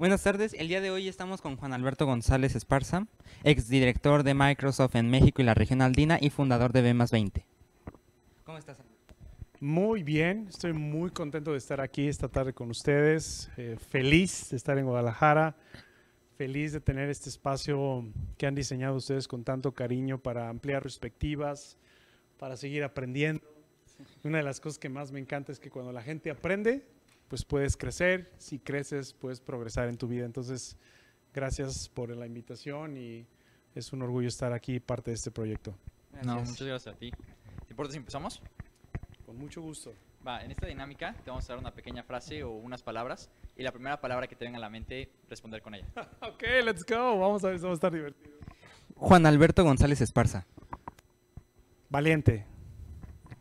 Buenas tardes, el día de hoy estamos con Juan Alberto González Esparza, exdirector de Microsoft en México y la región andina y fundador de B 20. ¿Cómo estás? Muy bien, estoy muy contento de estar aquí esta tarde con ustedes, eh, feliz de estar en Guadalajara, feliz de tener este espacio que han diseñado ustedes con tanto cariño para ampliar perspectivas, para seguir aprendiendo. Una de las cosas que más me encanta es que cuando la gente aprende, pues puedes crecer, si creces puedes progresar en tu vida. Entonces, gracias por la invitación y es un orgullo estar aquí parte de este proyecto. No, muchas gracias a ti. ¿Te importa si empezamos? Con mucho gusto. Va, en esta dinámica te vamos a dar una pequeña frase o unas palabras y la primera palabra que te venga a la mente, responder con ella. ok, let's go. Vamos a ver, vamos a estar divertidos. Juan Alberto González Esparza. Valiente.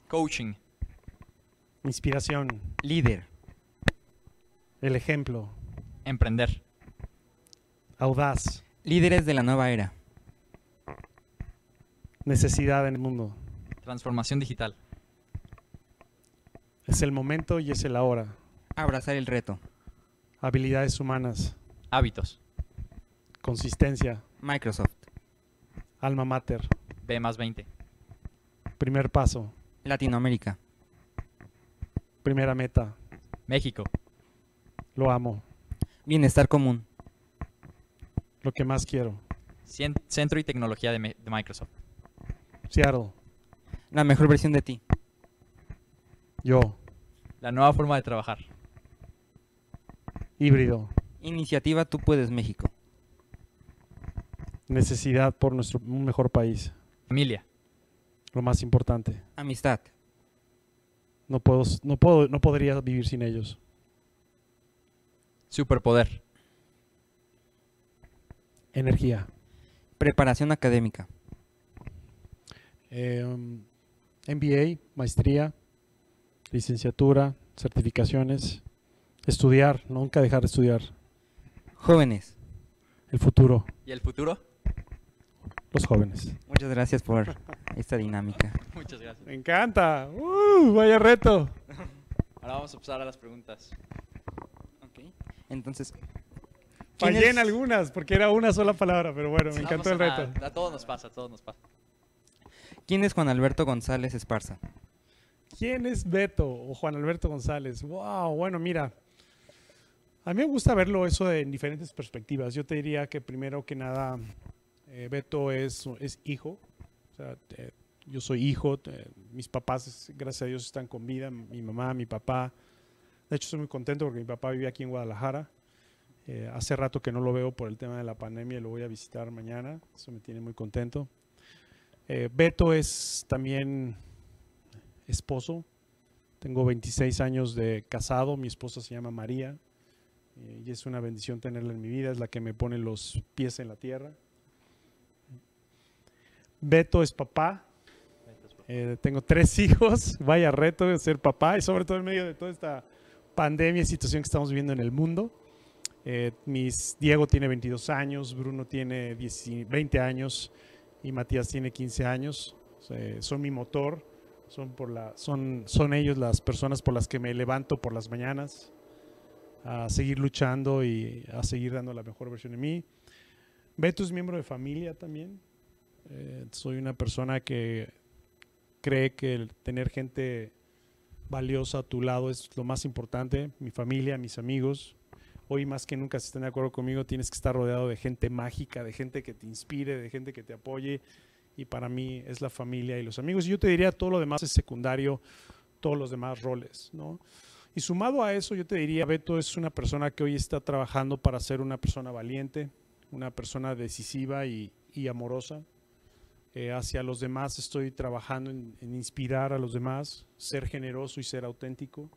Coaching. Inspiración. Líder. El ejemplo. Emprender. Audaz. Líderes de la nueva era. Necesidad en el mundo. Transformación digital. Es el momento y es el ahora. Abrazar el reto. Habilidades humanas. Hábitos. Consistencia. Microsoft. Alma mater. B más 20. Primer paso. Latinoamérica. Primera meta. México. Lo amo. Bienestar común. Lo que más quiero. Cien- Centro y tecnología de Microsoft. Seattle. La mejor versión de ti. Yo. La nueva forma de trabajar. Híbrido. Iniciativa Tú Puedes México. Necesidad por nuestro un mejor país. Familia. Lo más importante. Amistad. No puedo, no puedo, no podría vivir sin ellos. Superpoder. Energía. Preparación académica. Eh, MBA, maestría, licenciatura, certificaciones. Estudiar, nunca dejar de estudiar. Jóvenes. El futuro, ¿Y el futuro? los jóvenes. Muchas gracias por esta dinámica. Muchas gracias. Me encanta. ¡Uh! vaya reto. Ahora vamos a pasar a las preguntas. Entonces, ¿quién Fallé es- en algunas porque era una sola palabra, pero bueno, me No encantó el reto. nada, A todos nos pasa, a todos nos pasa. ¿Quién es Juan Alberto González Esparza? ¿Quién es Beto o Juan Alberto González? Wow, bueno, mira. A mí me gusta verlo eso en diferentes perspectivas. Yo te diría que primero que nada, eh, Beto es, es hijo. O sea, eh, yo soy hijo. eh, mis papás, gracias a Dios, están con vida. Mi mamá, mi papá. De hecho, estoy muy contento porque mi papá vive aquí en Guadalajara. Eh, hace rato que no lo veo por el tema de la pandemia y lo voy a visitar mañana. Eso me tiene muy contento. Eh, Beto es también esposo. Tengo 26 años de casado. Mi esposa se llama María. eh, y es una bendición tenerla en mi vida. Es la que me pone los pies en la tierra. Beto es papá. Tengo tres hijos. Vaya reto de ser papá. Y sobre todo en medio de toda esta pandemia situación que estamos viviendo en el mundo. Eh, mis, Diego tiene 22 años. Bruno tiene 10 20 años. Y Matías tiene 15 años. Eh, son mi motor son, por la, son, son ellos las personas por las que me levanto por las mañanas a seguir luchando y a seguir dando la mejor versión de mí. Beto es miembro de familia también. Eh, soy una persona que cree que el tener gente valiosa a tu lado es lo más importante. Mi familia, mis amigos. Hoy más que nunca, si están de acuerdo conmigo, tienes que estar rodeado de gente mágica, de gente que te inspire, de gente que te apoye y para mí es la familia y los amigos. Y yo te diría todo lo demás es secundario, todos los demás roles, ¿no? Y sumado a eso, yo te diría, Beto es una persona que hoy está trabajando para ser una persona valiente, una persona decisiva y, y amorosa. Eh, hacia los demás estoy trabajando en, en inspirar a los demás, ser generoso y ser auténtico.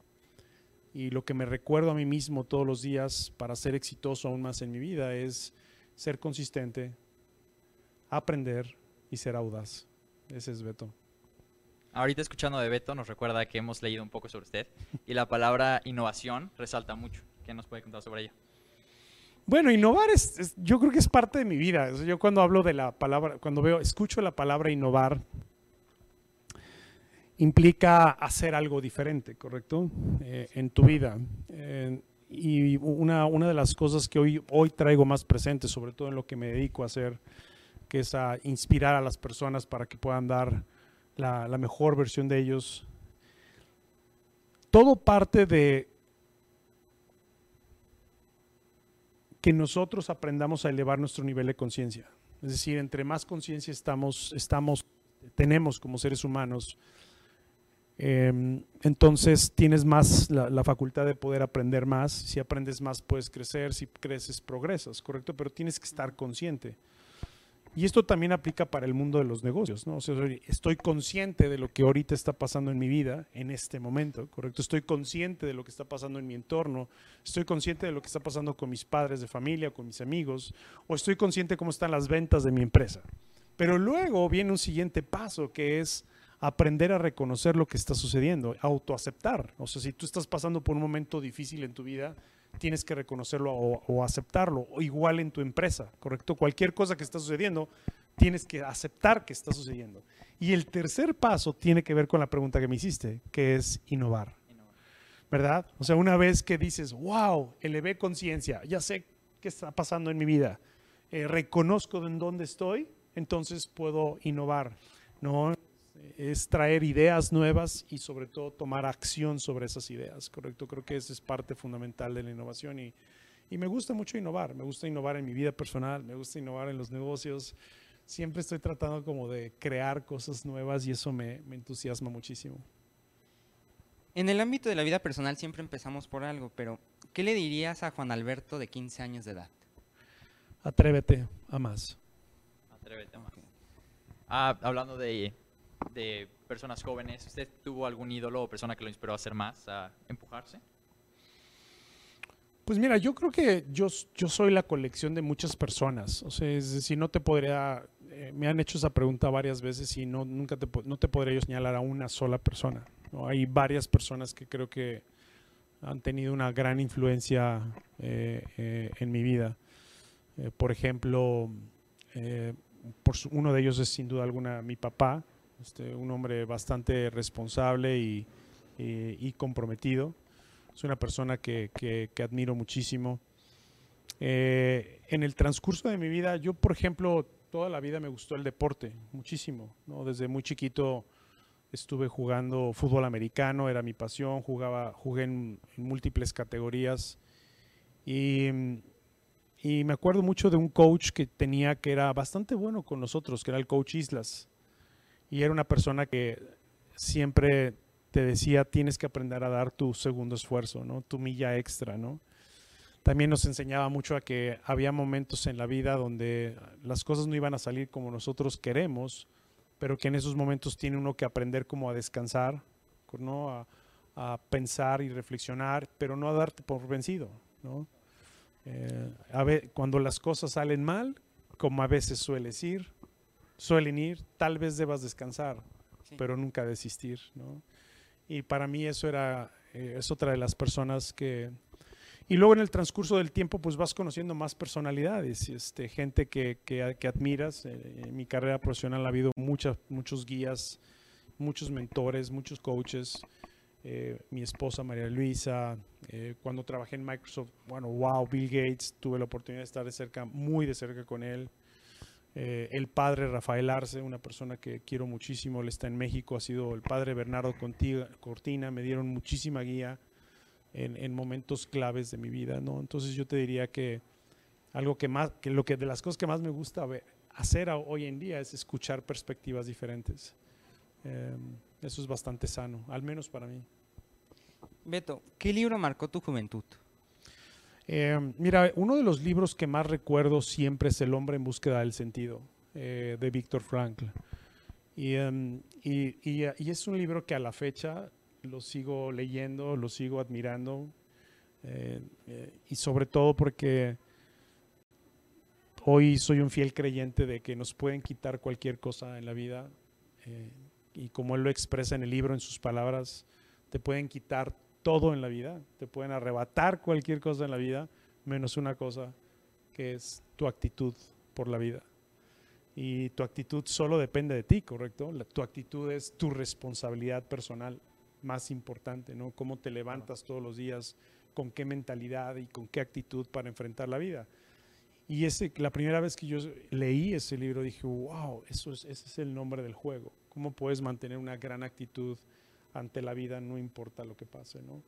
Y lo que me recuerdo a mí mismo todos los días para ser exitoso aún más en mi vida es ser consistente, aprender, y ser audaz. Ese es Beto. Ahorita escuchando de Beto nos recuerda que hemos leído un poco sobre usted y la palabra innovación resalta mucho. ¿Qué nos puede contar sobre ella? Bueno, innovar es, yo creo que es parte de mi vida. Yo cuando hablo de la palabra, cuando veo, escucho la palabra innovar, implica hacer algo diferente, ¿correcto? Eh, en tu vida. Eh, y una, una, de las cosas que hoy, hoy traigo más presente, sobre todo en lo que me dedico a hacer, que es a inspirar a las personas para que puedan dar la mejor versión de ellos. Todo parte de que nosotros aprendamos a elevar nuestro nivel de conciencia. Es decir, entre más conciencia estamos, tenemos como seres humanos, em, entonces tienes más la, facultad de poder aprender más. Si aprendes más, puedes crecer. Si creces, progresas, ¿correcto? Pero tienes que estar consciente. Y esto también aplica para el mundo de los negocios, ¿no? O sea, estoy consciente de lo que ahorita está pasando en mi vida, en este momento, ¿correcto? Estoy consciente de lo que está pasando en mi entorno, estoy consciente de lo que está pasando con mis padres de familia, con mis amigos, o estoy consciente de cómo están las ventas de mi empresa. Pero luego viene un siguiente paso que es aprender a reconocer lo que está sucediendo, autoaceptar. O sea, si tú estás pasando por un momento difícil en tu vida, tienes que reconocerlo o, aceptarlo, o igual en tu empresa, ¿correcto? Cualquier cosa que está sucediendo, tienes que aceptar que está sucediendo. Y el tercer paso tiene que ver con la pregunta que me hiciste, que es innovar. ¿Verdad? O sea, una vez que dices, wow, elevé conciencia, ya sé qué está pasando en mi vida, eh, reconozco en dónde estoy, entonces puedo innovar. ¿no? Es traer ideas nuevas y sobre todo tomar acción sobre esas ideas, ¿correcto? Creo que esa es parte fundamental de la innovación y, y me gusta mucho innovar, me gusta innovar en mi vida personal, me gusta innovar en los negocios, siempre estoy tratando como de crear cosas nuevas y eso me, me entusiasma muchísimo. En el ámbito de la vida personal siempre empezamos por algo, pero ¿qué le dirías a Juan Alberto de 15 años de edad? Atrévete a más. Atrévete a más. Ah, hablando de de personas jóvenes, ¿usted tuvo algún ídolo o persona que lo inspiró a hacer más, a empujarse? Pues mira, yo creo que yo, yo soy la colección de muchas personas. O sea, es decir, no te podría, eh, me han hecho esa pregunta varias veces y no, nunca te, no te podría yo señalar a una sola persona. Hay varias personas que creo que han tenido una gran influencia eh, eh, en mi vida. por ejemplo, por uno de ellos es sin duda alguna mi papá, este, un hombre bastante responsable y, comprometido. Es una persona que, admiro muchísimo. Eh, en el transcurso de mi vida, yo, por ejemplo, toda la vida me gustó el deporte, muchísimo. Desde muy chiquito estuve jugando fútbol americano, era mi pasión, jugaba, jugué en, múltiples categorías. Y, y, me acuerdo mucho de un coach que tenía que era bastante bueno con nosotros, que era el coach Islas y era una persona que siempre te decía, tienes que aprender a dar tu segundo esfuerzo, ¿no? Tu milla extra, ¿no? También nos enseñaba mucho a que había momentos en la vida donde las cosas no iban a salir como nosotros queremos, pero que en esos momentos tiene uno que aprender como a descansar, ¿no? A, pensar y reflexionar, pero no a darte por vencido. Eh, cuando las cosas salen mal, como a veces suele decir, suelen ir, tal vez debas descansar, pero nunca desistir, ¿no? Y para mí eso era, eh, es otra de las personas que... Y luego en el transcurso del tiempo pues vas conociendo más personalidades, este, gente que, que, que admiras. Eh, en mi carrera profesional ha habido muchas, muchos guías, muchos mentores, muchos coaches. Eh, mi esposa María Luisa, cuando trabajé en Microsoft, bueno, wow, Bill Gates, tuve la oportunidad de estar de cerca, muy de cerca con él. Eh, el padre Rafael Arce, una persona que quiero muchísimo, él está en México, ha sido el padre Bernardo Cortina, me dieron muchísima guía en, momentos claves de mi vida, ¿no? Entonces yo te diría que algo que más, que lo que de las cosas que más me gusta hacer hoy en día es escuchar perspectivas diferentes. Em, eso es bastante sano, al menos para mí. Beto, ¿qué libro marcó tu juventud? Eh, mira, uno de los libros que más recuerdo siempre es El hombre en búsqueda del sentido, eh, de Víctor Frankl. Em, y, es un libro que a la fecha lo sigo leyendo, lo sigo admirando, eh, y sobre todo porque hoy soy un fiel creyente de que nos pueden quitar cualquier cosa en la vida, y como él lo expresa en el libro, en sus palabras, te pueden quitar todo en la vida, te pueden arrebatar cualquier cosa en la vida, menos una cosa, que es tu actitud por la vida. Y tu actitud solo depende de ti, ¿correcto? tu actitud es tu responsabilidad personal más importante, ¿no? Cómo te levantas todos los días, con qué mentalidad y con qué actitud para enfrentar la vida. Y ese, la primera vez que yo leí ese libro dije, wow, eso es, ese es el nombre del juego. ¿Cómo puedes mantener una gran actitud ante la vida, no importa lo que pase? ¿no?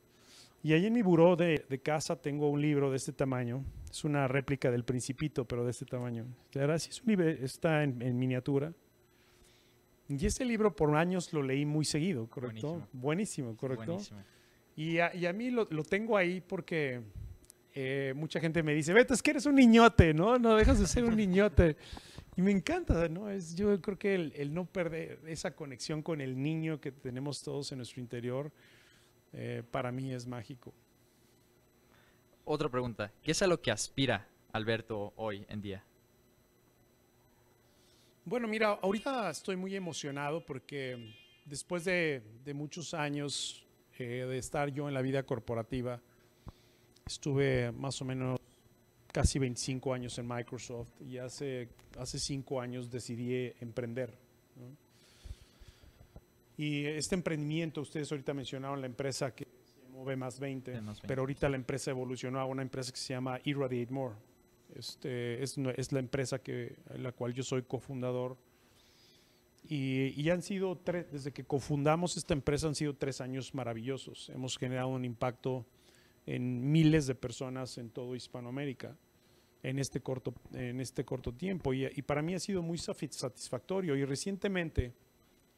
Y ahí en mi buró de, de, casa tengo un libro de este tamaño. Es una réplica del Principito, pero de este tamaño. Ahora sí es un libro, está en, en, miniatura. Y ese libro por años lo leí muy seguido, ¿correcto? Buenísimo, Buenísimo correcto Buenísimo. Y, a, y a, mí lo, lo, tengo ahí porque eh, mucha gente me dice, Beto, es que eres un niñote, ¿no? No dejas de ser un niñote. Y me encanta, ¿no? Es, yo creo que el, el no perder esa conexión con el niño que tenemos todos en nuestro interior, eh, para mí es mágico. Otra pregunta, ¿qué es a lo que aspira Alberto hoy en día? Bueno, mira, ahorita estoy muy emocionado porque después de, de muchos años eh, de estar yo en la vida corporativa, estuve más o menos casi 25 años en Microsoft y hace, hace cinco años decidí emprender. ¿no? Y este emprendimiento, ustedes ahorita mencionaron la empresa que se llamó B más 20, B más 20. pero ahorita la empresa evolucionó a una empresa que se llama Irradiate More. Este, es, es la empresa que, la cual yo soy cofundador. Y, y, han sido tres, desde que cofundamos esta empresa, han sido tres años maravillosos. Hemos generado un impacto en miles de personas en todo Hispanoamérica en este corto, en este corto tiempo. Y, y para mí ha sido muy satisfactorio. Y recientemente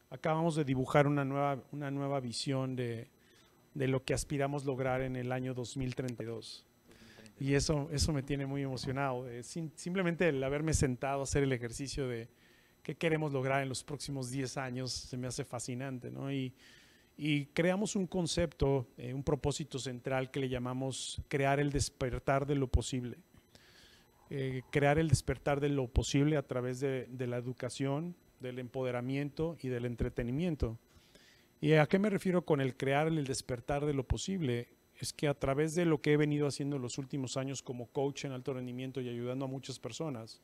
acabamos de dibujar una nueva, una nueva visión de, de lo que aspiramos lograr en el año 2032. Y eso, eso me tiene muy emocionado. Eh, sin, simplemente el haberme sentado a hacer el ejercicio de qué queremos lograr en los próximos 10 años se me hace fascinante. ¿no? Y, y creamos un concepto, eh, un propósito central que le llamamos crear el despertar de lo posible. Eh, crear el despertar de lo posible a través de, de la educación, del empoderamiento y del entretenimiento. ¿Y a qué me refiero con el crear el despertar de lo posible? es que a través de lo que he venido haciendo en los últimos años como coach en alto rendimiento y ayudando a muchas personas,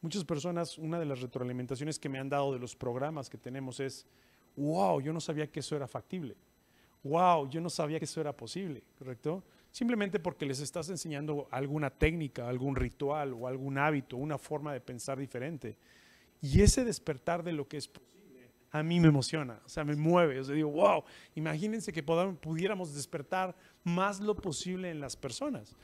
muchas personas, una de las retroalimentaciones que me han dado de los programas que tenemos es, wow, yo no sabía que eso era factible. Wow, yo no sabía que eso era posible, ¿correcto? Simplemente porque les estás enseñando alguna técnica, algún ritual o algún hábito, una forma de pensar diferente. Y ese despertar de lo que es posible a mí me emociona, o sea, me mueve. O sea, digo, wow, imagínense que podamos, pudiéramos despertar más lo posible en las personas.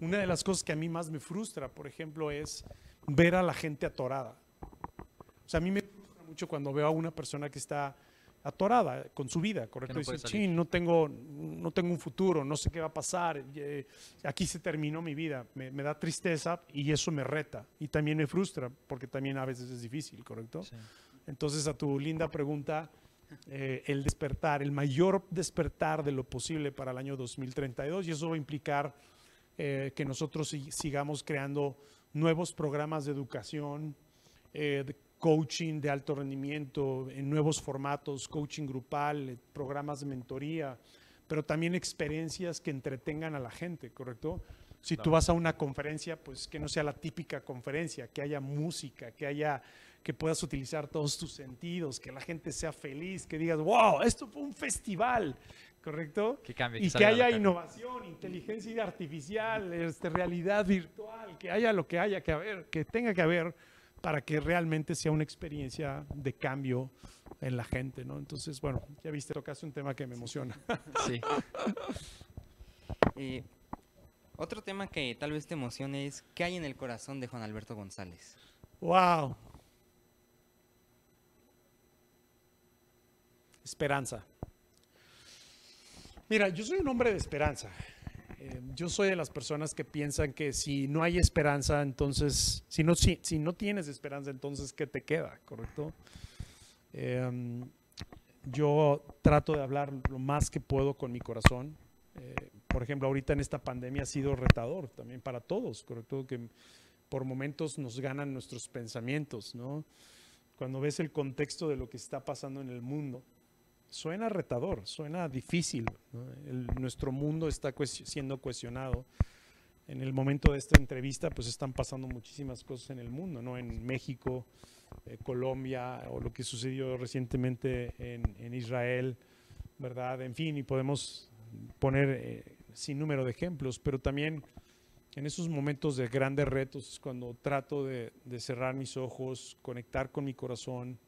Una de las cosas que a mí más me frustra, por ejemplo, es ver a la gente atorada. O sea, a mí me frustra mucho cuando veo a una persona que está atorada con su vida, ¿correcto? No Dice, no tengo, no tengo un futuro, no sé qué va a pasar, eh, aquí se terminó mi vida, me, me, da tristeza y eso me reta y también me frustra porque también a veces es difícil, ¿correcto? Sí. Entonces, a tu linda pregunta, eh, el despertar, el mayor despertar de lo posible para el año 2032 y eso va a implicar eh, que nosotros sigamos creando nuevos programas de educación, eh, de coaching de alto rendimiento, en nuevos formatos, coaching grupal, eh, programas de mentoría, pero también experiencias que entretengan a la gente, ¿correcto? Si tú vas a una conferencia, pues que no sea la típica conferencia, que haya música, que haya que puedas utilizar todos tus sentidos, que la gente sea feliz, que digas, wow, esto fue un festival, ¿correcto? Que cambie, que y que haya innovación, inteligencia artificial, este, realidad virtual, que haya lo que haya que haber, que tenga que haber para que realmente sea una experiencia de cambio en la gente, ¿no? Entonces, bueno, ya viste, tocaste un tema que me emociona. Sí. eh, otro tema que tal vez te emocione es ¿qué hay en el corazón de Juan Alberto González? Wow. Esperanza. Mira, yo soy un hombre de esperanza. Eh, yo soy de las personas que piensan que si no hay esperanza, entonces, si no, si, si no tienes esperanza, entonces, ¿qué te queda? ¿Correcto? Eh, yo trato de hablar lo más que puedo con mi corazón. Eh, por ejemplo, ahorita en esta pandemia ha sido retador también para todos, ¿correcto? Que por momentos nos ganan nuestros pensamientos, ¿no? Cuando ves el contexto de lo que está pasando en el mundo suena retador, suena difícil. nuestro mundo está siendo cuestionado. En el momento de esta entrevista, pues están pasando muchísimas cosas en el mundo, ¿no? En México, eh, Colombia, o lo que sucedió recientemente en, en, Israel, ¿verdad? En fin, y podemos poner eh, sin número de ejemplos, pero también en esos momentos de grandes retos, cuando trato de, cerrar mis ojos, conectar con mi corazón,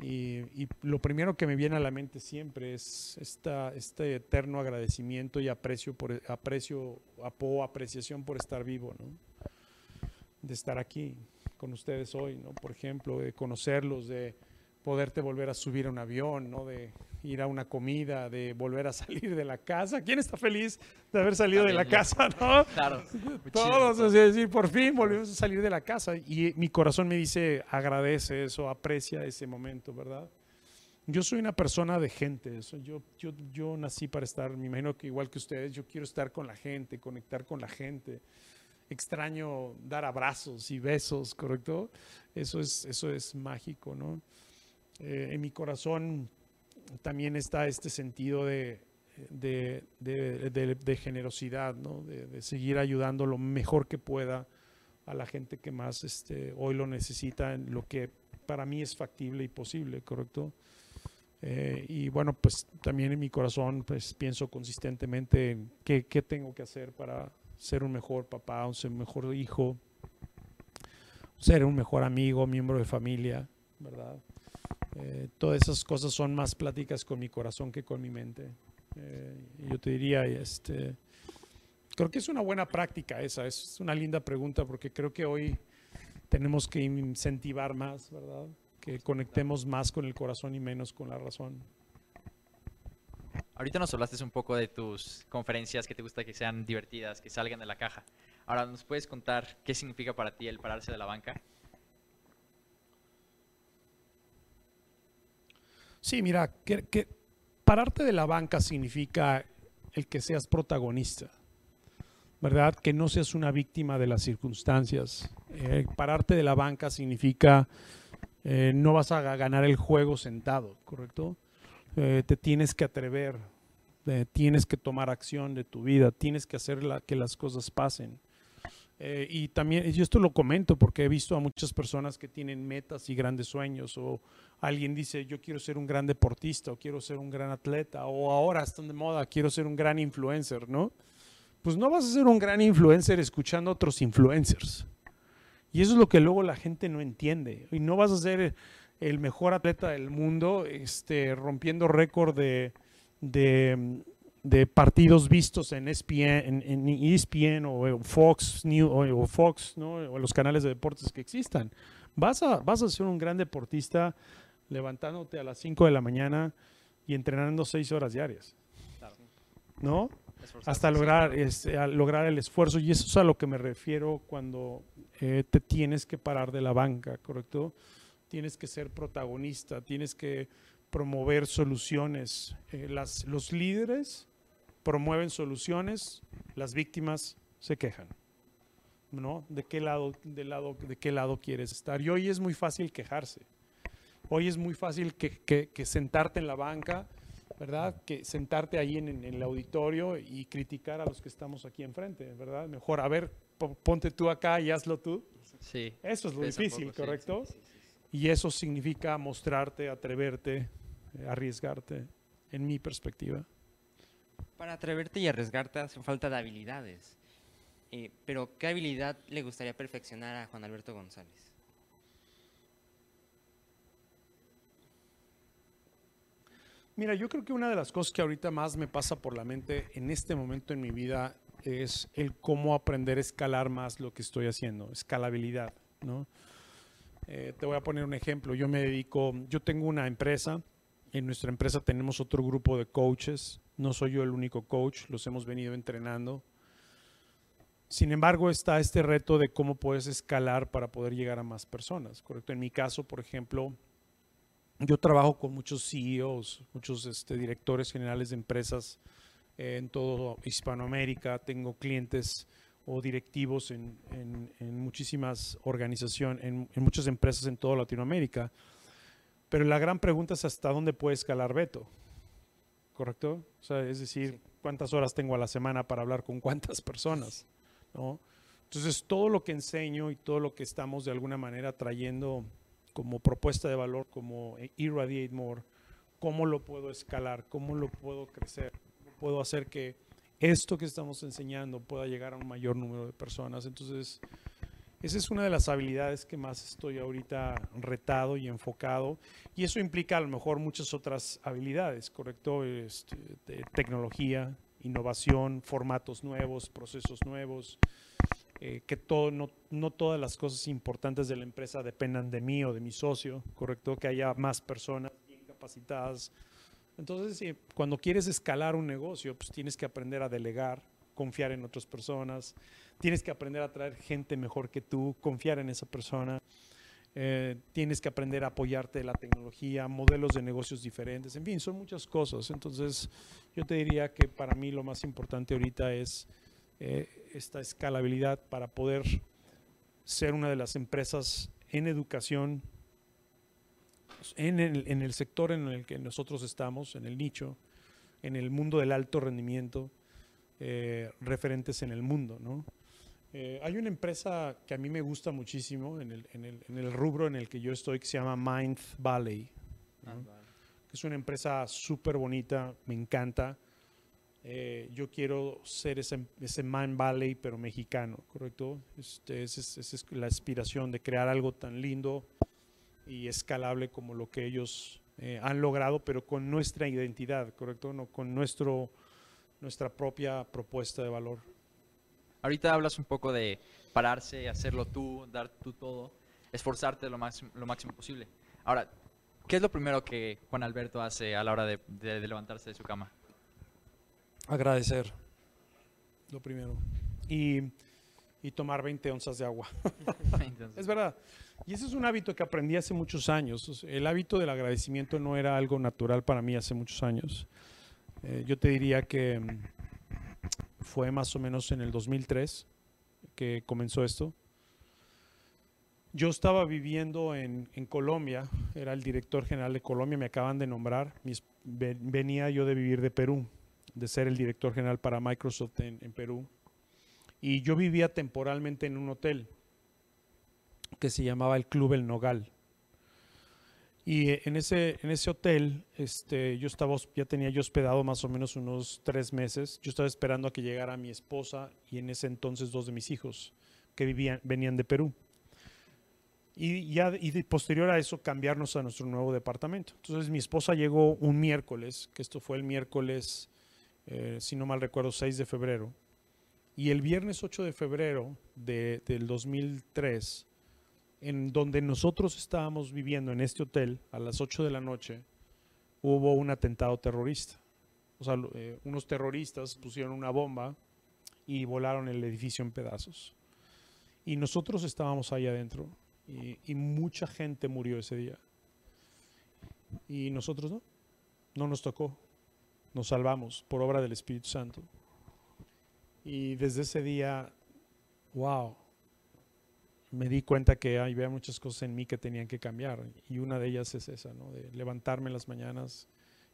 y, lo primero que me viene a la mente siempre es esta, este eterno agradecimiento y aprecio, por, aprecio, apo, apreciación por estar vivo, ¿no? de estar aquí con ustedes hoy, ¿no? por ejemplo, de conocerlos, de poderte volver a subir a un avión, ¿no? de ir a una comida, de volver a salir de la casa. ¿Quién está feliz de haber salido de la casa, no? Claro. Todos, es decir, por fin volvimos a salir de la casa y mi corazón me dice, agradece eso, aprecia ese momento, ¿verdad? Yo soy una persona de gente, yo, yo, yo nací para estar, me imagino que igual que ustedes, yo quiero estar con la gente, conectar con la gente. Extraño dar abrazos y besos, ¿correcto? Eso es, eso es mágico, ¿no? Eh, en mi corazón también está este sentido de, de, generosidad, ¿no? de, seguir ayudando lo mejor que pueda a la gente que más este, hoy lo necesita, en lo que para mí es factible y posible, ¿correcto? Eh, y bueno, pues también en mi corazón pues pienso consistentemente en qué, qué, tengo que hacer para ser un mejor papá, ser un mejor hijo, ser un mejor amigo, miembro de familia, ¿verdad? Eh, todas esas cosas son más pláticas con mi corazón que con mi mente. Eh, yo te diría, este, creo que es una buena práctica esa, es una linda pregunta porque creo que hoy tenemos que incentivar más, ¿verdad? Que conectemos más con el corazón y menos con la razón. Ahorita nos hablaste un poco de tus conferencias que te gusta que sean divertidas, que salgan de la caja. Ahora, ¿nos puedes contar qué significa para ti el pararse de la banca? Sí, mira, que, pararte de la banca significa el que seas protagonista, ¿verdad? Que no seas una víctima de las circunstancias. Eh, pararte de la banca significa eh, no vas a ganar el juego sentado, ¿correcto? Eh, te tienes que atrever, tienes que tomar acción de tu vida, tienes que hacer que las cosas pasen. Eh, y también, yo esto lo comento porque he visto a muchas personas que tienen metas y grandes sueños, o alguien dice, yo quiero ser un gran deportista, o quiero ser un gran atleta, o ahora están de moda, quiero ser un gran influencer, ¿no? Pues no vas a ser un gran influencer escuchando a otros influencers. Y eso es lo que luego la gente no entiende. Y no vas a ser el mejor atleta del mundo este, rompiendo récord de de partidos vistos en ESPN, en, ESPN o Fox News o, Fox, ¿no? o los canales de deportes que existan. Vas a, vas a ser un gran deportista levantándote a las 5 de la mañana y entrenando 6 horas diarias. ¿No? Hasta lograr, este, lograr el esfuerzo. Y eso es a lo que me refiero cuando eh, te tienes que parar de la banca, ¿correcto? Tienes que ser protagonista, tienes que promover soluciones. Eh, las, los líderes promueven soluciones, las víctimas se quejan. ¿No? ¿De qué lado, de lado, de qué lado quieres estar? Y hoy es muy fácil quejarse. Hoy es muy fácil que, sentarte en la banca, ¿verdad? Que sentarte ahí en, el auditorio y criticar a los que estamos aquí enfrente, ¿verdad? Mejor, a ver, ponte tú acá y hazlo tú. Sí. Eso es lo difícil, ¿correcto? y eso significa mostrarte, atreverte, arriesgarte, en mi perspectiva. Para atreverte y arriesgarte hace falta de habilidades. Eh, pero, ¿qué habilidad le gustaría perfeccionar a Juan Alberto González? Mira, yo creo que una de las cosas que ahorita más me pasa por la mente en este momento en mi vida es el cómo aprender a escalar más lo que estoy haciendo, escalabilidad, ¿no? Eh, te voy a poner un ejemplo. Yo me dedico, yo tengo una empresa. En nuestra empresa tenemos otro grupo de coaches no soy yo el único coach, los hemos venido entrenando. Sin embargo, está este reto de cómo puedes escalar para poder llegar a más personas, ¿correcto? En mi caso, por ejemplo, yo trabajo con muchos CEOs, muchos este, directores generales de empresas en todo Hispanoamérica. Tengo clientes o directivos en, muchísimas organizaciones, en, en, muchas empresas en toda Latinoamérica. Pero la gran pregunta es hasta dónde puede escalar Beto. ¿correcto? O sea, es decir, cuántas horas tengo a la semana para hablar con cuántas personas, ¿no? Entonces, todo lo que enseño y todo lo que estamos de alguna manera trayendo como propuesta de valor, como Irradiate More, cómo lo puedo escalar, cómo lo puedo crecer, cómo puedo hacer que esto que estamos enseñando pueda llegar a un mayor número de personas. Entonces, esa es una de las habilidades que más estoy ahorita retado y enfocado. Y eso implica a lo mejor muchas otras habilidades, ¿correcto? Este, tecnología, innovación, formatos nuevos, procesos nuevos. eh, que todo, no, no todas las cosas importantes de la empresa dependan de mí o de mi socio, ¿correcto? Que haya más personas bien capacitadas. Entonces, cuando quieres escalar un negocio, pues tienes que aprender a delegar, confiar en otras personas, tienes que aprender a traer gente mejor que tú, confiar en esa persona, eh, tienes que aprender a apoyarte de la tecnología, modelos de negocios diferentes, en fin, son muchas cosas. Entonces, yo te diría que para mí lo más importante ahorita es eh, esta escalabilidad para poder ser una de las empresas en educación, en el, sector en el que nosotros estamos, en el nicho, en el mundo del alto rendimiento, eh, referentes en el mundo, ¿no? Eh, hay una empresa que a mí me gusta muchísimo en el, en, el, en el, rubro en el que yo estoy que se llama Mind Valley. ¿no? Es una empresa súper bonita, me encanta. Eh, yo quiero ser ese, ese, Mind Valley, pero mexicano, ¿correcto? Este, esa es, esa es la aspiración de crear algo tan lindo y escalable como lo que ellos eh, han logrado, pero con nuestra identidad, ¿correcto? No, con nuestro, nuestra propia propuesta de valor. Ahorita hablas un poco de pararse, hacerlo tú, dar tú todo, esforzarte lo máximo, lo máximo posible. Ahora, ¿qué es lo primero que Juan Alberto hace a la hora de, de, de levantarse de su cama? Agradecer, lo primero. Y, y tomar 20 onzas de agua. Es verdad. Y ese es un hábito que aprendí hace muchos años. El hábito del agradecimiento no era algo natural para mí hace muchos años. Eh, yo te diría que mm, fue más o menos en el 2003 que comenzó esto. Yo estaba viviendo en, Colombia, era el director general de Colombia, me acaban de nombrar. Venía yo de vivir de Perú, de ser el director general para Microsoft en Perú. Y yo vivía temporalmente en un hotel que se llamaba el Club El Nogal. Y en ese, en ese hotel, este, yo estaba, ya tenía yo hospedado más o menos unos tres meses. Yo estaba esperando a que llegara mi esposa y en ese entonces dos de mis hijos que vivían, venían de Perú. Y ya y posterior a eso cambiarnos a nuestro nuevo departamento. Entonces mi esposa llegó un miércoles, que esto fue el miércoles, eh, si no mal recuerdo, 6 de febrero. Y el viernes 8 de febrero de, del 2003, en donde nosotros estábamos viviendo en este hotel a las 8 de la noche, hubo un atentado terrorista. O sea, eh, unos terroristas pusieron una bomba y volaron el edificio en pedazos. Y nosotros estábamos ahí adentro y, y, mucha gente murió ese día. Y nosotros no, no nos tocó. Nos salvamos por obra del Espíritu Santo. Y desde ese día, wow, me di cuenta que había muchas cosas en mí que tenían que cambiar y una de ellas es esa, ¿no? de levantarme en las mañanas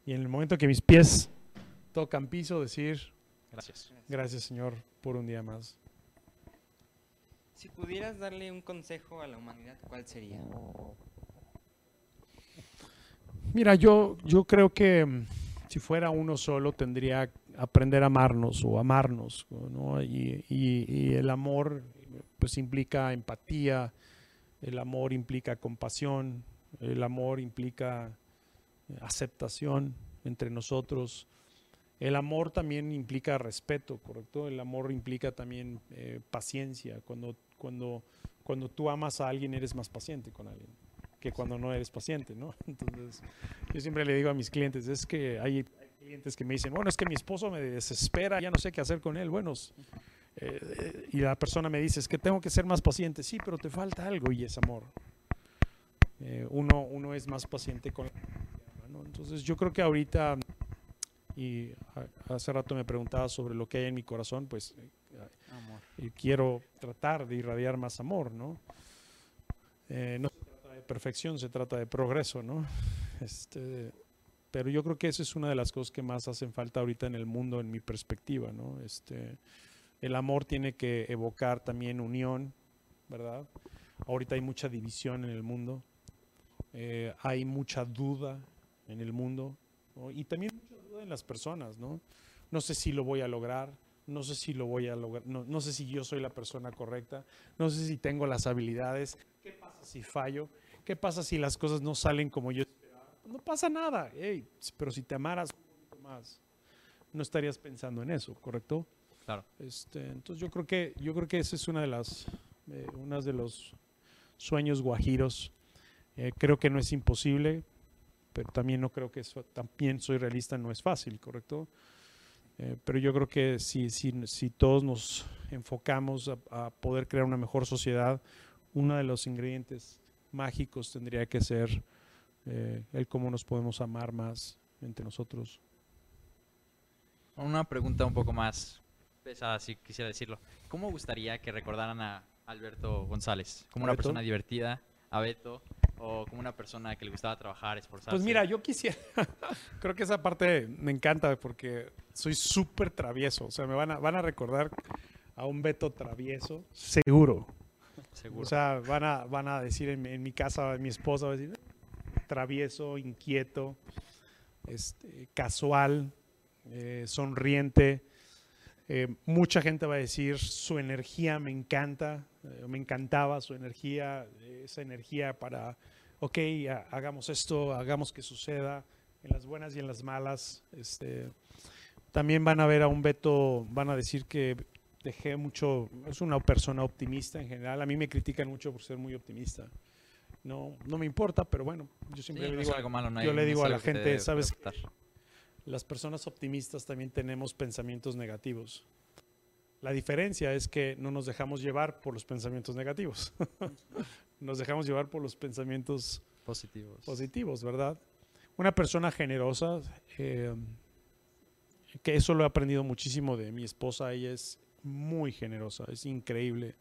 y en el momento que mis pies tocan piso decir gracias, gracias Señor por un día más. Si pudieras darle un consejo a la humanidad, ¿cuál sería? Mira, yo, yo creo que mm, si fuera uno solo tendría que aprender a amarnos o amarnos, ¿no? y, y, y el amor pues implica empatía, el amor implica compasión, el amor implica eh, aceptación entre nosotros. El amor también implica respeto, ¿correcto? El amor implica también eh, paciencia. Cuando, cuando, cuando tú amas a alguien eres más paciente con alguien que cuando no eres paciente, ¿no? Entonces, yo siempre le digo a mis clientes, es que hay, hay clientes que me dicen, bueno, es que mi esposo me desespera, ya no sé qué hacer con él. Bueno, eh, y la persona me dice, es que tengo que ser más paciente. Sí, pero te falta algo y es amor. Eh, uno, uno es más paciente con ¿no? Entonces yo creo que ahorita, y hace rato me preguntaba sobre lo que hay en mi corazón, pues y quiero tratar de irradiar más amor, ¿no? Eh, no se trata de perfección, se trata de progreso, ¿no? Este, pero yo creo que esa es una de las cosas que más hacen falta ahorita en el mundo, en mi perspectiva, ¿no? Este, el amor tiene que evocar también unión, ¿verdad? Ahorita hay mucha división en el mundo, eh, hay mucha duda en el mundo y también mucha duda en las personas, ¿no? no sé si lo voy a lograr, no sé si lo voy a lograr, no, no sé si yo soy la persona correcta, no sé si tengo las habilidades, ¿qué pasa si fallo? ¿Qué pasa si las cosas no salen como yo esperaba? No pasa nada, hey, pero si te amaras más, no estarías pensando en eso, ¿correcto? Claro. Este, entonces yo creo que yo creo que esa es una de las eh, unas de los sueños guajiros. Eh, creo que no es imposible, pero también no creo que eso, también soy realista, no es fácil, ¿correcto? Eh, pero yo creo que si, si, si todos nos enfocamos a, a poder crear una mejor sociedad, uno de los ingredientes mágicos tendría que ser eh, el cómo nos podemos amar más entre nosotros. Una pregunta un poco más pesada, si quisiera decirlo. ¿Cómo gustaría que recordaran a Alberto González? ¿Como una persona divertida, a Beto, o como una persona que le gustaba trabajar, esforzarse? Pues mira, yo quisiera, creo que esa parte me encanta porque soy súper travieso, o sea, me van a, van a recordar a un Beto travieso, seguro. Seguro. O sea, van a, van a decir en, mi- en mi casa, mi esposa va a decir, travieso, inquieto, este, casual, eh, sonriente. Eh, mucha gente va a decir, su energía me encanta, eh, me encantaba su energía, esa energía para, ok, ha- hagamos esto, hagamos que suceda, en las buenas y en las malas. Este, también van a ver a un Beto, van a decir que dejé mucho, es una persona optimista en general. A mí me critican mucho por ser muy optimista. No, no me importa, pero bueno, yo Sí, siempre le no es digo, algo malo, no yo le no digo a la gente, ¿sabes? Las personas optimistas también tenemos pensamientos negativos. La diferencia es que no nos dejamos llevar por los pensamientos negativos. nos dejamos llevar por los pensamientos Positivos. positivos, ¿verdad? Una persona generosa, eh, que eso lo he aprendido muchísimo de mi esposa, ella es muy generosa, es increíble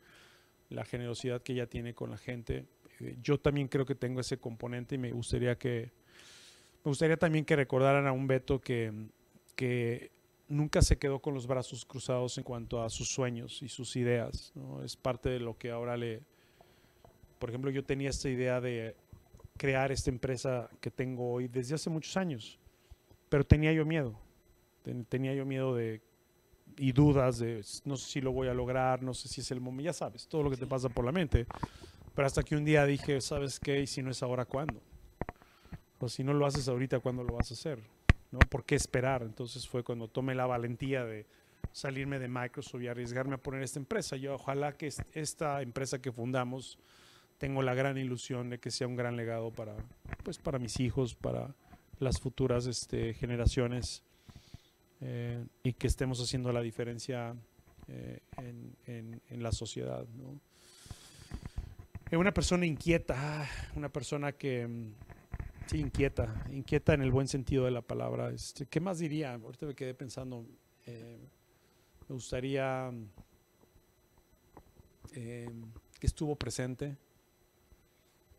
la generosidad que ella tiene con la gente. Eh, yo también creo que tengo ese componente y me gustaría que, me gustaría también que recordaran a un Beto que, que nunca se quedó con los brazos cruzados en cuanto a sus sueños y sus ideas. ¿no? Es parte de lo que ahora le... Por ejemplo, yo tenía esta idea de crear esta empresa que tengo hoy desde hace muchos años, pero tenía yo miedo. Ten- tenía yo miedo de y dudas de no sé si lo voy a lograr, no sé si es el momento, ya sabes, todo lo que te pasa por la mente. Pero hasta que un día dije, ¿sabes qué? Y si no es ahora, ¿cuándo? O si no lo haces ahorita, ¿cuándo lo vas a hacer? ¿No? ¿Por qué esperar? Entonces fue cuando tomé la valentía de salirme de Microsoft y arriesgarme a poner esta empresa. Yo ojalá que est- esta empresa que fundamos tengo la gran ilusión de que sea un gran legado para, pues, para mis hijos, para las futuras este, generaciones eh, y que estemos haciendo la diferencia eh, en, la sociedad. Eh, una persona inquieta, ah, una persona que, inquieta, inquieta en el buen sentido de la palabra. Este, ¿Qué más diría? Ahorita me quedé pensando, eh, me gustaría eh, que estuvo presente,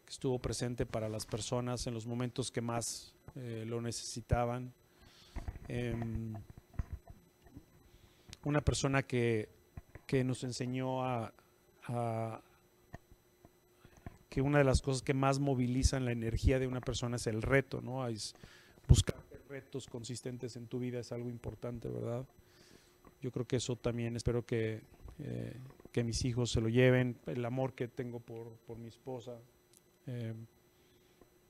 que estuvo presente para las personas en los momentos que más eh, lo necesitaban. Em, una persona que, que nos enseñó a- que una de las cosas que más movilizan la energía de una persona es el reto, ¿no? Buscar retos consistentes en tu vida es algo importante, ¿verdad? Yo creo que eso también espero que, eh, que mis hijos se lo lleven, el amor que tengo por, por mi esposa, eh,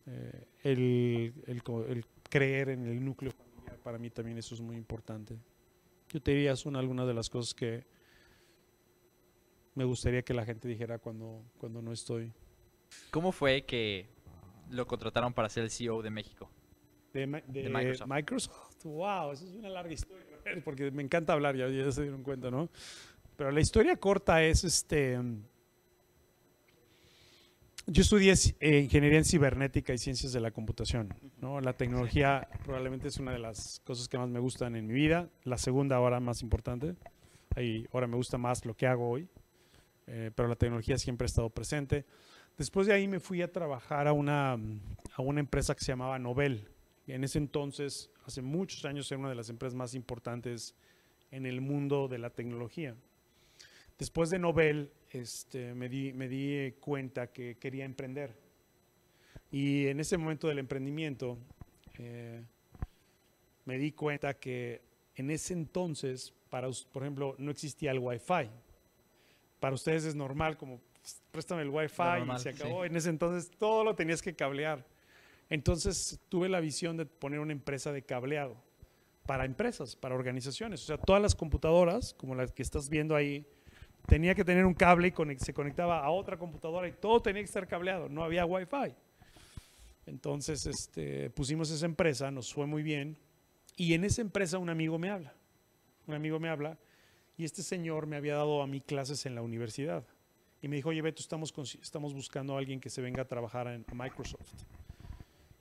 eh, el, el creer en el núcleo familiar, para mí también eso es muy importante. Yo te diría, son algunas de las cosas que me gustaría que la gente dijera cuando, cuando no estoy. ¿Cómo fue que lo contrataron para ser el CEO de México? De, de De Microsoft. Microsoft. Wow, eso es una larga historia, porque me encanta hablar, ya, ya se dieron cuenta, ¿no? Pero la historia corta es este. Yo estudié eh, ingeniería en cibernética y ciencias de la computación. ¿no? La tecnología probablemente es una de las cosas que más me gustan en mi vida. La segunda ahora más importante. Ahí, ahora me gusta más lo que hago hoy. eh, pero la tecnología siempre ha estado presente. Después de ahí me fui a trabajar a una, a una empresa que se llamaba Nobel. En ese entonces, hace muchos años, era una de las empresas más importantes en el mundo de la tecnología. Después de Nobel, este, me, di, me di cuenta que quería emprender. Y en ese momento del emprendimiento, eh, me di cuenta que en ese entonces, para, por ejemplo, no existía el Wi-Fi. Para ustedes es normal, como "Pss, préstame el Wi-Fi normal, y se sí. acabó. En ese entonces todo lo tenías que cablear. Entonces tuve la visión de poner una empresa de cableado para empresas, para organizaciones. O sea, todas las computadoras, como las que estás viendo ahí, tenía que tener un cable y se conectaba a otra computadora y todo tenía que estar cableado. No había Wi-Fi. Entonces este, pusimos esa empresa, nos fue muy bien. Y en esa empresa un amigo me habla. Un amigo me habla y este señor me había dado a mí clases en la universidad. Y me dijo, oye, Beto, estamos, estamos buscando a alguien que se venga a trabajar en a Microsoft.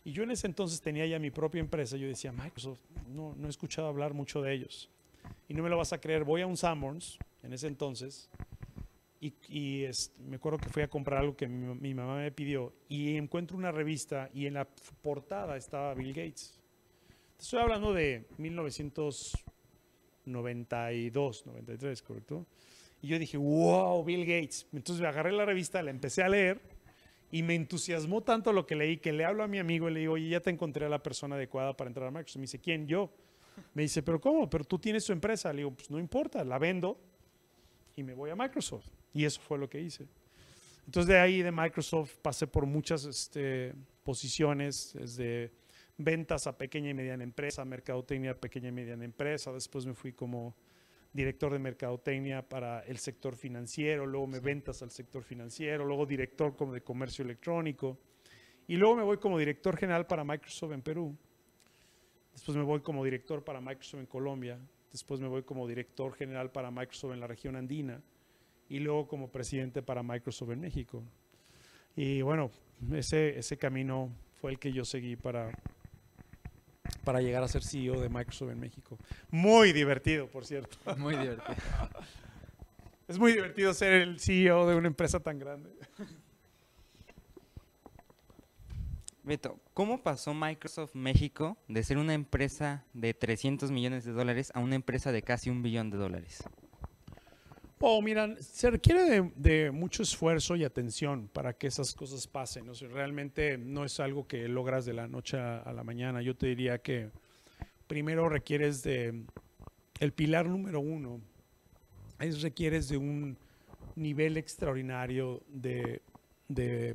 Y yo en ese entonces tenía ya mi propia empresa. Yo decía, Microsoft, no, no he escuchado hablar mucho de ellos. Y no me lo vas a creer, voy a un Sanborns en ese entonces y, y, este, me acuerdo que fui a comprar algo que mi, mi mamá me pidió y encuentro una revista y en la portada estaba Bill Gates. Estoy hablando de 1992, 93, ¿correcto? Y yo dije, wow, Bill Gates. Entonces agarré la revista, la empecé a leer y me entusiasmó tanto lo que leí que le hablo a mi amigo y le digo, oye, ya te encontré a la persona adecuada para entrar a Microsoft. Me dice, ¿quién? Yo. Me dice, ¿pero cómo? Pero tú tienes tu empresa. Le digo, pues no importa, la vendo y me voy a Microsoft. Y eso fue lo que hice. Entonces de ahí de Microsoft pasé por muchas este, posiciones, desde ventas a pequeña y mediana empresa, mercadotecnia a pequeña y mediana empresa. Después me fui como director de mercadotecnia para el sector financiero, luego me ventas al sector financiero, luego director como de comercio electrónico. Y luego me voy como director general para Microsoft en Perú. Después me voy como director para Microsoft en Colombia. Después me voy como director general para Microsoft en la región andina. Y luego como presidente para Microsoft en México. Y bueno, ese, ese camino fue el que yo seguí para, para llegar a ser CEO de Microsoft en México. Muy divertido, por cierto. Muy divertido. Es muy divertido ser el CEO de una empresa tan grande. Beto, ¿cómo pasó Microsoft México de ser una empresa de 300 millones de dólares a una empresa de casi un billón de dólares? Oh, mira, se requiere de, mucho esfuerzo y atención para que esas cosas pasen. O realmente no es algo que logras de la noche a, la mañana. Yo te diría que primero requieres de el pilar número uno es requieres de un nivel extraordinario de, de,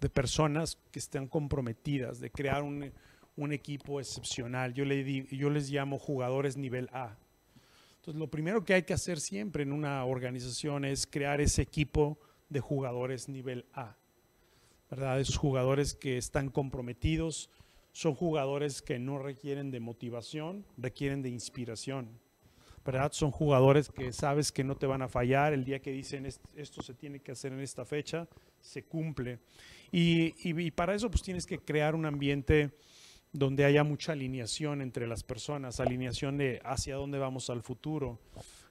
de personas que estén comprometidas, de crear un, un equipo excepcional. Yo, le di- yo les llamo jugadores nivel A. Lo primero que hay que hacer siempre en una organización es crear ese equipo de jugadores nivel A. ¿Verdad? Esos jugadores que están comprometidos, son jugadores que no requieren de motivación, requieren de inspiración. ¿Verdad? Son jugadores que sabes que no te van a fallar. El día que dicen "Est- esto se tiene que hacer en esta fecha, se cumple. Y, y- y para eso pues tienes que crear un ambiente donde haya mucha alineación entre las personas, alineación de hacia dónde vamos al futuro,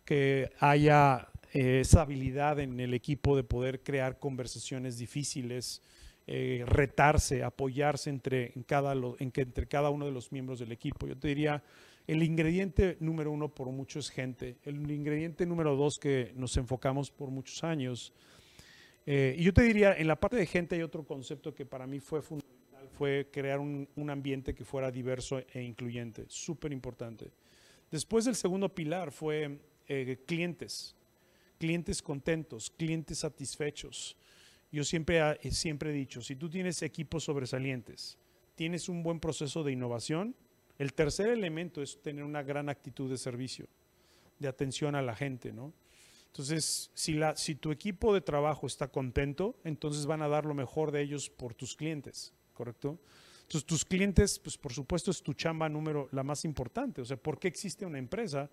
que haya eh, esa habilidad en el equipo de poder crear conversaciones difíciles, eh, retarse, apoyarse entre, en cada, en entre cada uno de los miembros del equipo. Yo te diría, el ingrediente número uno por mucho es gente. El ingrediente número dos que nos enfocamos por muchos años. eh, y yo te diría, en la parte de gente hay otro concepto que para mí fue fundamental, fue crear un, ambiente que fuera diverso e incluyente, súper importante. Después el segundo pilar fue eh, clientes, clientes contentos, clientes satisfechos. Yo siempre, eh, siempre he dicho, si tú tienes equipos sobresalientes, tienes un buen proceso de innovación, el tercer elemento es tener una gran actitud de servicio, de atención a la gente, ¿no? Entonces, si, la, si tu equipo de trabajo está contento, entonces van a dar lo mejor de ellos por tus clientes, ¿correcto? Entonces, tus clientes, pues por supuesto es tu chamba número, la más importante. O sea, ¿por qué existe una empresa?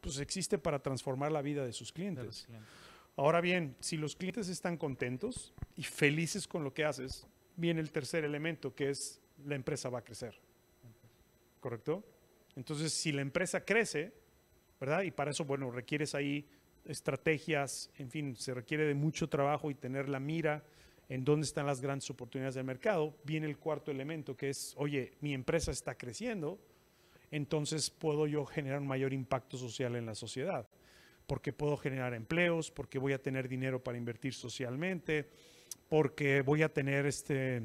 Pues existe para transformar la vida de sus clientes. Ahora bien, si los clientes están contentos y felices con lo que haces, viene el tercer elemento, que es la empresa va a crecer. ¿Correcto? Entonces, si la empresa crece, ¿verdad? Y para eso, bueno, requieres ahí estrategias, en fin, se requiere de mucho trabajo y tener la mira en dónde están las grandes oportunidades del mercado. Viene el cuarto elemento, que es, oye, mi empresa está creciendo, entonces puedo yo generar un mayor impacto social en la sociedad porque puedo generar empleos, porque voy a tener dinero para invertir socialmente, porque voy a tener este,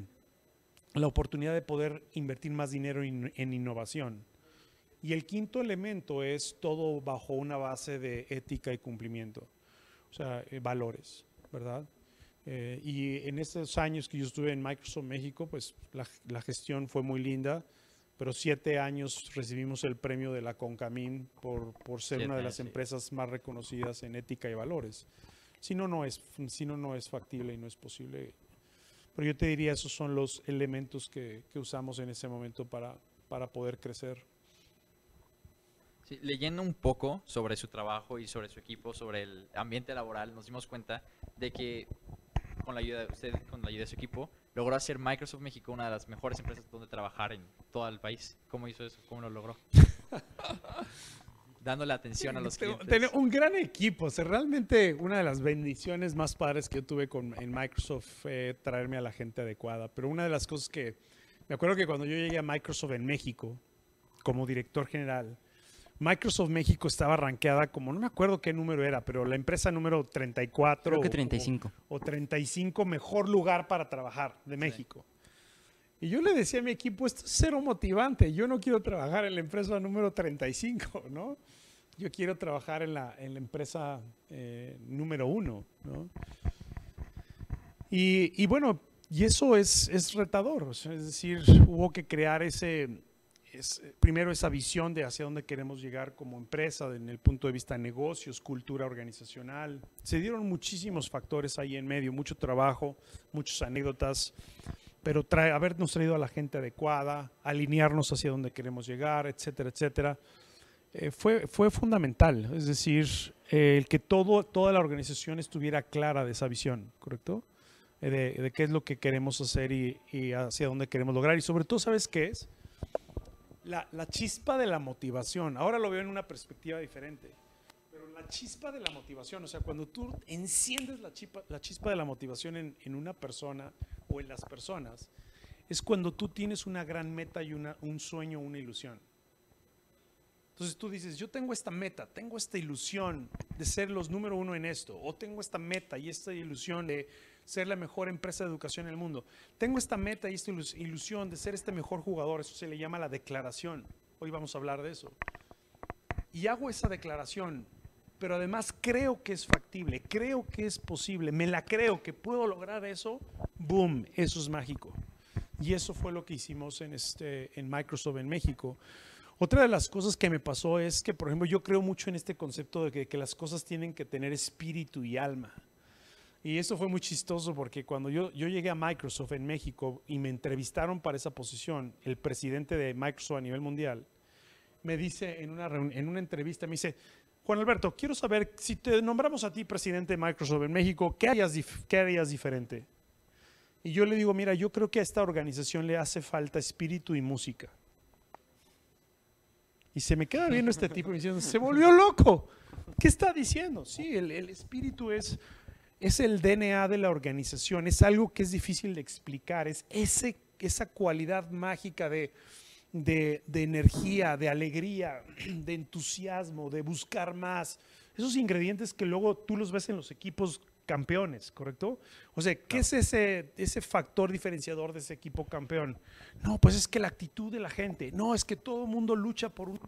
la oportunidad de poder invertir más dinero in- en innovación. Y el quinto elemento es todo bajo una base de ética y cumplimiento, o sea, eh, valores, ¿verdad? Eh, y en estos años que yo estuve en Microsoft México, pues la, la, gestión fue muy linda, pero siete años recibimos el premio de la Concamín por, por ser Siete, una de las sí. empresas más reconocidas en ética y valores. Si no, no es, si no, no es factible y no es posible. Pero yo te diría, esos son los elementos que, que usamos en ese momento para, para poder crecer. Sí, leyendo un poco sobre su trabajo y sobre su equipo, sobre el ambiente laboral, nos dimos cuenta de que con la ayuda de usted, con la ayuda de su equipo, logró hacer Microsoft México una de las mejores empresas donde trabajar en todo el país. ¿Cómo hizo eso? ¿Cómo lo logró? Dándole atención a los clientes. tengo un gran equipo. O sea, realmente una de las bendiciones más padres que yo tuve con, en Microsoft fue traerme a la gente adecuada. Pero una de las cosas que me acuerdo que cuando yo llegué a Microsoft en México como director general, Microsoft México estaba rankeada como, no me acuerdo qué número era, pero la empresa número 34 Creo que o- 35. o 35 mejor lugar para trabajar de México. Y yo le decía a mi equipo, esto es cero motivante, yo no quiero trabajar en la empresa número 35, ¿no? Yo quiero trabajar en la, en la empresa eh, número uno, ¿no? Y, y bueno, y eso es, es retador, o es decir, hubo que crear ese, es, primero esa visión de hacia dónde queremos llegar como empresa, en el punto de vista de negocios, cultura organizacional. Se dieron muchísimos factores ahí en medio, mucho trabajo, muchas anécdotas, pero trae, habernos traído a la gente adecuada, alinearnos hacia dónde queremos llegar, etcétera, etcétera, eh, fue, fue fundamental. Es decir, eh, el que todo, toda la organización estuviera clara de esa visión, ¿correcto? Eh, de, qué es lo que queremos hacer y hacia dónde queremos lograr. Y sobre todo, ¿sabes qué es? La, chispa de la motivación. Ahora lo veo en una perspectiva diferente. Pero la chispa de la motivación, o sea, cuando tú enciendes la chispa, la chispa de la motivación en, en una persona o en las personas, es cuando tú tienes una gran meta y una, un sueño, una ilusión. Entonces tú dices, yo tengo esta meta, tengo esta ilusión de ser los número uno en esto, o tengo esta meta y esta ilusión de ser la mejor empresa de educación en el mundo. Tengo esta meta y esta ilus- ilusión de ser este mejor jugador, eso se le llama la declaración. Hoy vamos a hablar de eso. Y hago esa declaración, pero además creo que es factible, creo que es posible, me la creo que puedo lograr eso, boom, eso es mágico. Y eso fue lo que hicimos en, este, en Microsoft en México. Otra de las cosas que me pasó es que, por ejemplo, yo creo mucho en este concepto de que, que las cosas tienen que tener espíritu y alma. Y eso fue muy chistoso porque cuando yo, yo llegué a Microsoft en México y me entrevistaron para esa posición, el presidente de Microsoft a nivel mundial, me dice en una, en una entrevista, me dice, Juan Alberto, quiero saber si te nombramos a ti presidente de Microsoft en México, ¿qué harías, qué harías diferente? Y yo le digo, mira, yo creo que a esta organización le hace falta espíritu y música. Y se me queda viendo este tipo diciendo, se volvió loco. ¿Qué está diciendo? Sí, el, el espíritu es, es el DNA de la organización, es algo que es difícil de explicar, es ese, esa cualidad mágica de, de, de energía, de alegría, de entusiasmo, de buscar más. Esos ingredientes que luego tú los ves en los equipos campeones, ¿correcto? O sea, ¿qué es ese, ese factor diferenciador de ese equipo campeón? No, pues es que la actitud de la gente, no, es que todo el mundo lucha por un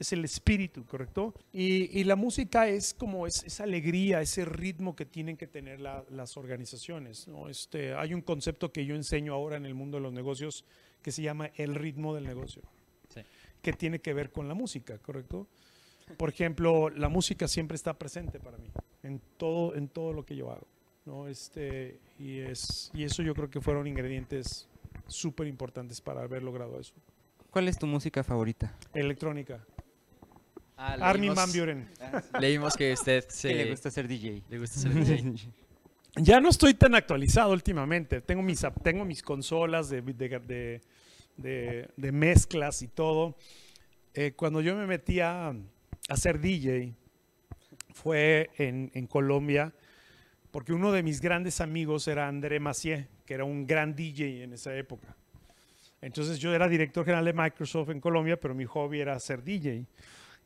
es el espíritu, ¿correcto? Y, y la música es como es, esa alegría, ese ritmo que tienen que tener la- las organizaciones. ¿no? Este, hay un concepto que yo enseño ahora en el mundo de los negocios que se llama el ritmo del negocio, Sí. que tiene que ver con la música, ¿correcto? Por ejemplo, la música siempre está presente para mí, en todo, en todo lo que yo hago. ¿no? Este, y, es, y eso yo creo que fueron ingredientes súper importantes para haber logrado eso. ¿Cuál es tu música favorita? Electrónica. Ah, Armin leímos- Van Buren. Leímos que usted se... Que le gusta ser DJ. le gusta ser DJ. Ya no estoy tan actualizado últimamente. Tengo mis, tengo mis consolas de, de, de- de- de mezclas y todo. Eh, cuando yo me metí a, a ser DJ, fue en, en Colombia, porque uno de mis grandes amigos era André Macié, que era un gran DJ en esa época. Entonces yo era director general de Microsoft en Colombia, pero mi hobby era ser DJ.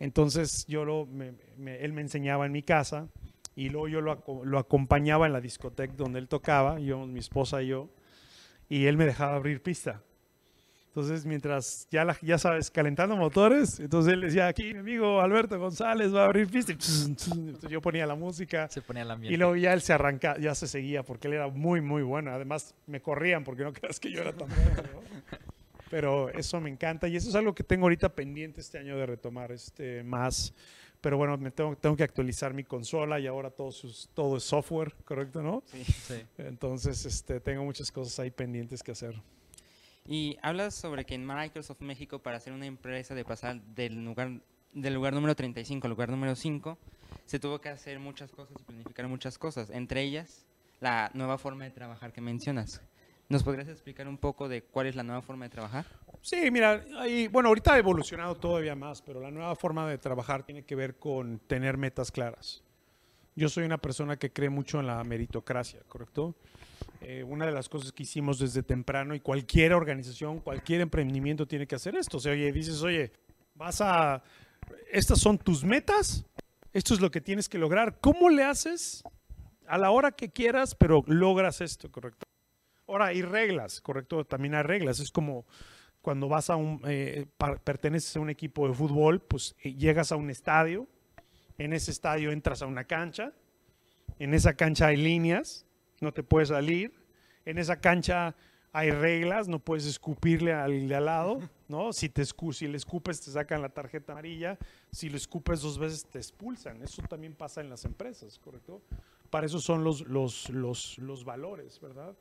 Entonces yo lo, me- me- él me enseñaba en mi casa y luego yo lo, lo acompañaba en la discoteca donde él tocaba, yo, mi esposa y yo, y él me dejaba abrir pista. Entonces, mientras ya, la- ya sabes, calentando motores, entonces él decía, aquí mi amigo Alberto González va a abrir pista. Entonces yo ponía la música. Se ponía ambiente. Y luego ya él se arranca, ya se seguía porque él era muy, muy bueno. Además, me corrían porque no creas que yo era tan bueno. ¿no? Pero eso me encanta y eso es algo que tengo ahorita pendiente este año de retomar este, más. Pero bueno, me tengo, tengo que actualizar mi consola y ahora todo, sus- todo es software, ¿correcto? ¿no? Sí. Sí. Entonces, este, tengo muchas cosas ahí pendientes que hacer. Y hablas sobre que en Microsoft México, para ser una empresa de pasar del lugar, del lugar número 35 al lugar número 5, se tuvo que hacer muchas cosas y planificar muchas cosas, entre ellas la nueva forma de trabajar que mencionas. ¿Nos podrías explicar un poco de cuál es la nueva forma de trabajar? Sí, mira, ahí- bueno, ahorita ha evolucionado todavía más, pero la nueva forma de trabajar tiene que ver con tener metas claras. Yo soy una persona que cree mucho en la meritocracia, ¿correcto? Eh, una de las cosas que hicimos desde temprano y cualquier organización, cualquier emprendimiento tiene que hacer esto. O sea, oye, dices, oye, vas a, estas son tus metas, esto es lo que tienes que lograr. ¿Cómo le haces a la hora que quieras, pero logras esto, ¿correcto? Ahora, hay reglas, ¿correcto? También hay reglas. Es como cuando vas a un, eh, perteneces a un equipo de fútbol, pues eh, llegas a un estadio, en ese estadio entras a una cancha, en esa cancha hay líneas, no te puedes salir, en esa cancha hay reglas, no puedes escupirle al de al lado, ¿no? Si, te escu- si le escupes te sacan la tarjeta amarilla, si lo escupes dos veces te expulsan, eso también pasa en las empresas, ¿correcto? Para eso son los, los, los, los valores, ¿verdad?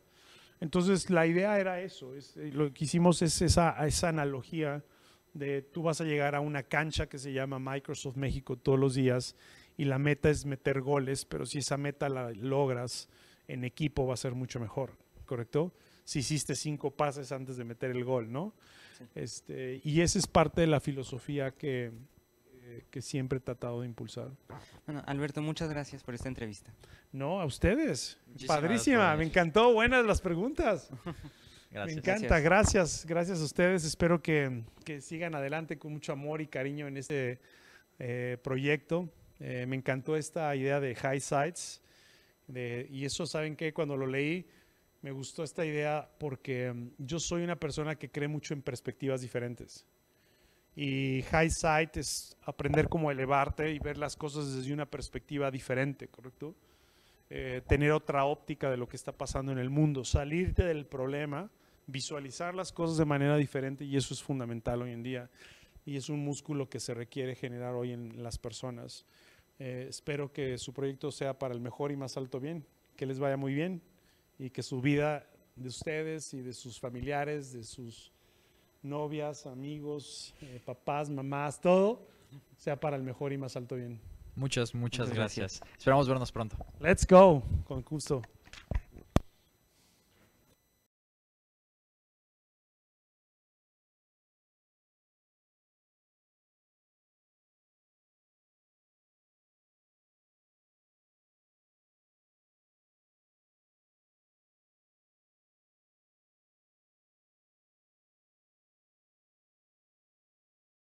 Entonces la idea era eso, es, eh, lo que hicimos es esa, esa analogía de tú vas a llegar a una cancha que se llama Microsoft México todos los días y la meta es meter goles, pero si esa meta la logras en equipo va a ser mucho mejor, ¿correcto? Si hiciste cinco pases antes de meter el gol, ¿no? Sí. Este, y esa es parte de la filosofía que, eh, que siempre he tratado de impulsar. Bueno, Alberto, muchas gracias por esta entrevista. No, a ustedes. Muchísimas Padrísima, gracias me encantó, buenas las preguntas. Gracias. Me encanta, gracias, gracias a ustedes. Espero que, que sigan adelante con mucho amor y cariño en este eh, proyecto. Eh, me encantó esta idea de High Sites. de- y eso, ¿saben qué? Cuando lo leí, me gustó esta idea porque mm, yo soy una persona que cree mucho en perspectivas diferentes. Y High Sight es aprender cómo elevarte y ver las cosas desde una perspectiva diferente, ¿correcto? Eh, tener otra óptica de lo que está pasando en el mundo, salirte del problema, visualizar las cosas de manera diferente y eso es fundamental hoy en día. Y es un músculo que se requiere generar hoy en las personas. Eh, espero que su proyecto sea para el mejor y más alto bien, que les vaya muy bien y que su vida de ustedes y de sus familiares, de sus novias, amigos, eh, papás, mamás, todo, sea para el mejor y más alto bien. Muchas, muchas Muchas gracias. gracias. Esperamos vernos pronto. Let's go, con gusto.